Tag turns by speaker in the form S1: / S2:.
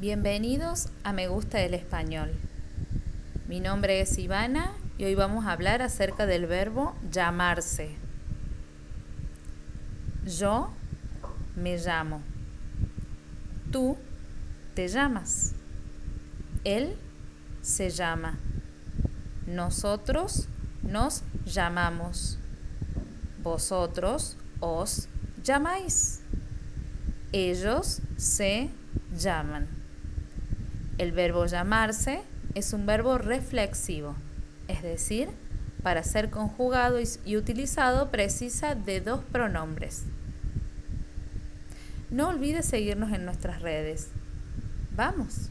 S1: Bienvenidos a Me Gusta el Español. Mi nombre es Ivana y hoy vamos a hablar acerca del verbo llamarse. Yo me llamo. Tú te llamas. Él se llama. Nosotros nos llamamos. Vosotros os llamáis. Ellos se llaman. El verbo llamarse es un verbo reflexivo, es decir, para ser conjugado y utilizado precisa de dos pronombres. No olvides seguirnos en nuestras redes. Vamos.